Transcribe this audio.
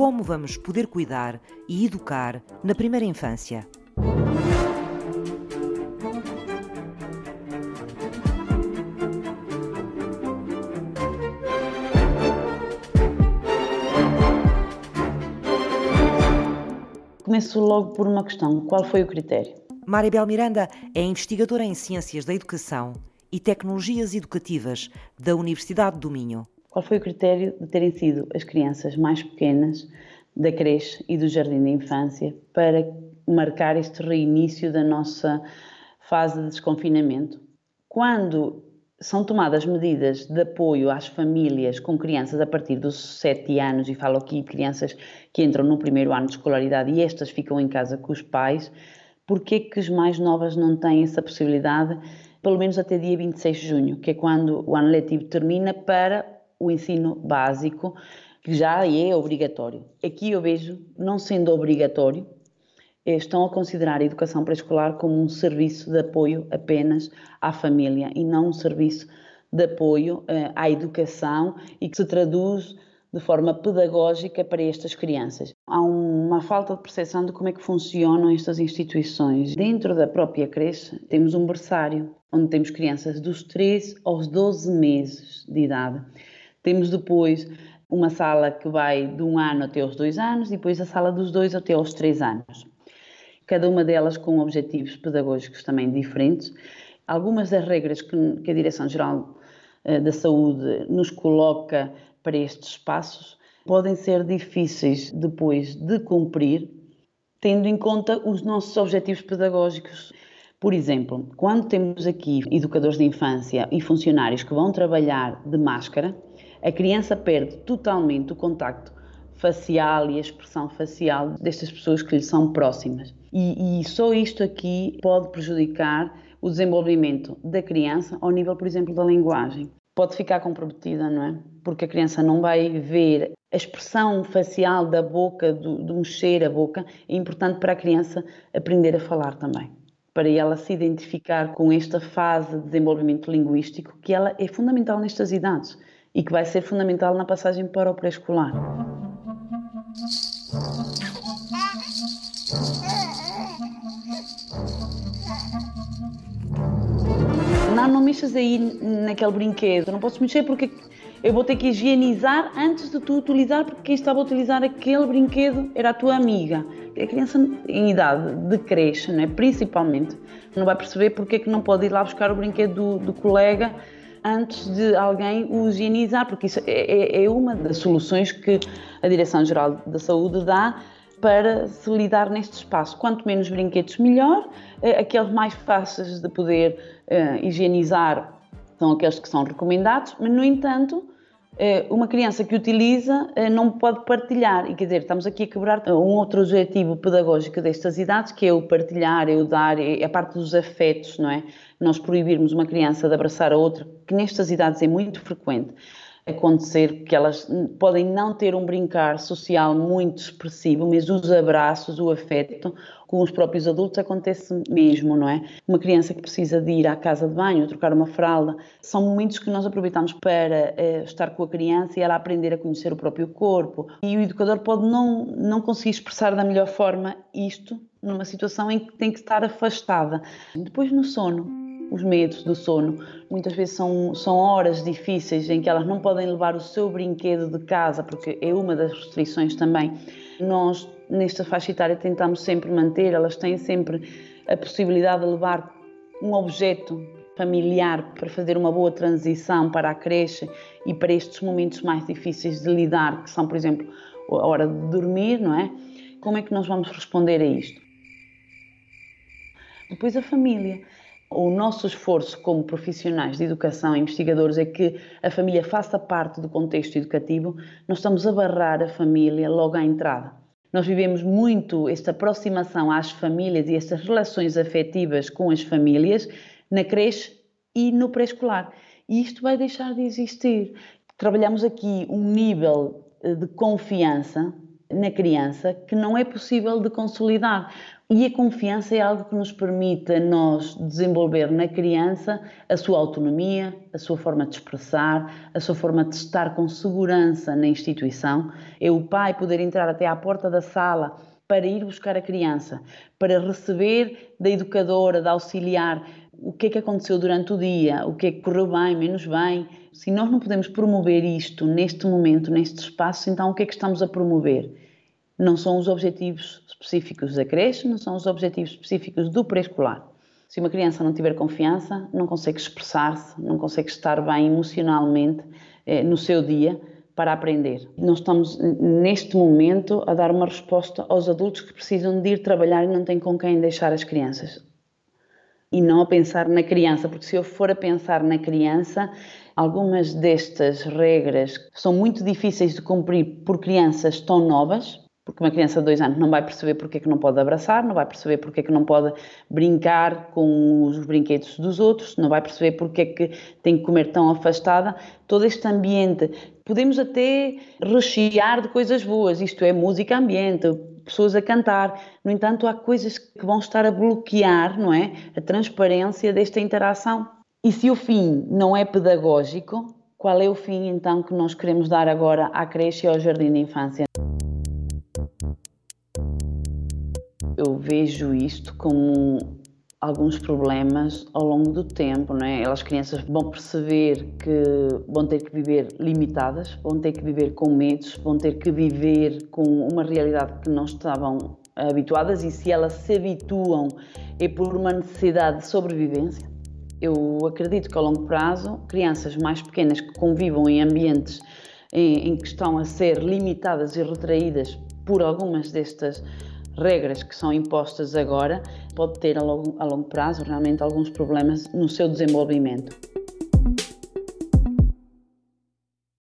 como vamos poder cuidar e educar na primeira infância. Começo logo por uma questão: qual foi o critério? Maribel Miranda é investigadora em Ciências da Educação e Tecnologias Educativas da Universidade do Minho. Qual foi o critério de terem sido as crianças mais pequenas da creche e do jardim da infância para marcar este reinício da nossa fase de desconfinamento? Quando são tomadas medidas de apoio às famílias com crianças a partir dos 7 anos, e falo aqui de crianças que entram no primeiro ano de escolaridade e estas ficam em casa com os pais, porquê que as mais novas não têm essa possibilidade, pelo menos até dia 26 de junho, que é quando o ano letivo termina para o ensino básico, que já é obrigatório. Aqui eu vejo, não sendo obrigatório, eh, estão a considerar a educação pré-escolar como um serviço de apoio apenas à família e não um serviço de apoio eh, à educação e que se traduz de forma pedagógica para estas crianças. Há uma falta de percepção de como é que funcionam estas instituições. Dentro da própria creche temos um berçário, onde temos crianças dos 3 aos 12 meses de idade. Temos depois uma sala que vai de um ano até aos dois anos e depois a sala dos dois até aos três anos cada uma delas com objetivos pedagógicos também diferentes. Algumas das regras que, que a Direção-Geral eh, da Saúde nos coloca para estes espaços podem ser difíceis depois de cumprir, tendo em conta os nossos objetivos pedagógicos. Por exemplo, quando temos aqui educadores de infância e funcionários que vão trabalhar de máscara, a criança perde totalmente o contacto facial e a expressão facial destas pessoas que lhe são próximas. E, e só isto aqui pode prejudicar o desenvolvimento da criança ao nível, por exemplo, da linguagem. Pode ficar comprometida, não é? Porque a criança não vai ver a expressão facial da boca, do, do mexer a boca. É importante para a criança aprender a falar também para ela se identificar com esta fase de desenvolvimento linguístico que ela é fundamental nestas idades e que vai ser fundamental na passagem para o pré-escolar. Não, não mexas aí naquele brinquedo, não posso mexer porque eu vou ter que higienizar antes de tu utilizar, porque quem estava a utilizar aquele brinquedo era a tua amiga. A criança em idade de creche, né, principalmente, não vai perceber porque é que não pode ir lá buscar o brinquedo do, do colega antes de alguém o higienizar, porque isso é, é, é uma das soluções que a Direção-Geral da Saúde dá para se lidar neste espaço. Quanto menos brinquedos, melhor. Eh, aqueles mais fáceis de poder uh, higienizar são aqueles que são recomendados, mas, no entanto, uma criança que utiliza não pode partilhar. E quer dizer, estamos aqui a quebrar um outro objetivo pedagógico destas idades, que é o partilhar, é o dar, é a parte dos afetos, não é? Nós proibirmos uma criança de abraçar a outra, que nestas idades é muito frequente acontecer que elas podem não ter um brincar social muito expressivo, mas os abraços, o afeto com os próprios adultos acontece mesmo, não é? Uma criança que precisa de ir à casa de banho, trocar uma fralda, são momentos que nós aproveitamos para eh, estar com a criança e ela aprender a conhecer o próprio corpo. E o educador pode não, não conseguir expressar da melhor forma isto numa situação em que tem que estar afastada. Depois no sono, os medos do sono. Muitas vezes são, são horas difíceis em que elas não podem levar o seu brinquedo de casa, porque é uma das restrições também. Nós, nesta faixa etária, tentamos sempre manter, elas têm sempre a possibilidade de levar um objeto familiar para fazer uma boa transição para a creche e para estes momentos mais difíceis de lidar, que são, por exemplo, a hora de dormir, não é? Como é que nós vamos responder a isto? Depois a família. O nosso esforço como profissionais de educação e investigadores é que a família faça parte do contexto educativo. Nós estamos a barrar a família logo à entrada. Nós vivemos muito esta aproximação às famílias e estas relações afetivas com as famílias na creche e no pré-escolar. E isto vai deixar de existir. Trabalhamos aqui um nível eh, de confiança na criança que não é possível de consolidar. E a confiança é algo que nos permite a nós desenvolver na criança a sua autonomia, a sua forma de expressar, a sua forma de estar com segurança na instituição. É o pai poder entrar até à porta da sala para ir buscar a criança, para receber da educadora, da auxiliar, o que é que aconteceu durante o dia, o que é que correu bem, menos bem. Se nós não podemos promover isto neste momento, neste espaço, então o que é que estamos a promover? Não são os objetivos específicos da creche, não são os objetivos específicos do pré-escolar. Se uma criança não tiver confiança, não consegue expressar-se, não consegue estar bem emocionalmente eh, no seu dia para aprender. Nós estamos, neste momento, a dar uma resposta aos adultos que precisam de ir trabalhar e não têm com quem deixar as crianças e não a pensar na criança, porque se eu for a pensar na criança, algumas destas regras são muito difíceis de cumprir por crianças tão novas, porque uma criança de dois anos não vai perceber porque é que não pode abraçar, não vai perceber porque é que não pode brincar com os brinquedos dos outros, não vai perceber porque é que tem que comer tão afastada. Todo este ambiente, podemos até rechear de coisas boas, isto é música ambiente, pessoas a cantar. No entanto, há coisas que vão estar a bloquear, não é, a transparência desta interação. E se o fim não é pedagógico, qual é o fim então que nós queremos dar agora à creche e ao jardim de infância? Eu vejo isto como alguns problemas ao longo do tempo, não é? As crianças vão perceber que vão ter que viver limitadas, vão ter que viver com medos, vão ter que viver com uma realidade que não estavam habituadas e se elas se habituam é por uma necessidade de sobrevivência. Eu acredito que a longo prazo, crianças mais pequenas que convivam em ambientes em, em que estão a ser limitadas e retraídas por algumas destas regras que são impostas agora, pode ter a longo, a longo prazo realmente alguns problemas no seu desenvolvimento.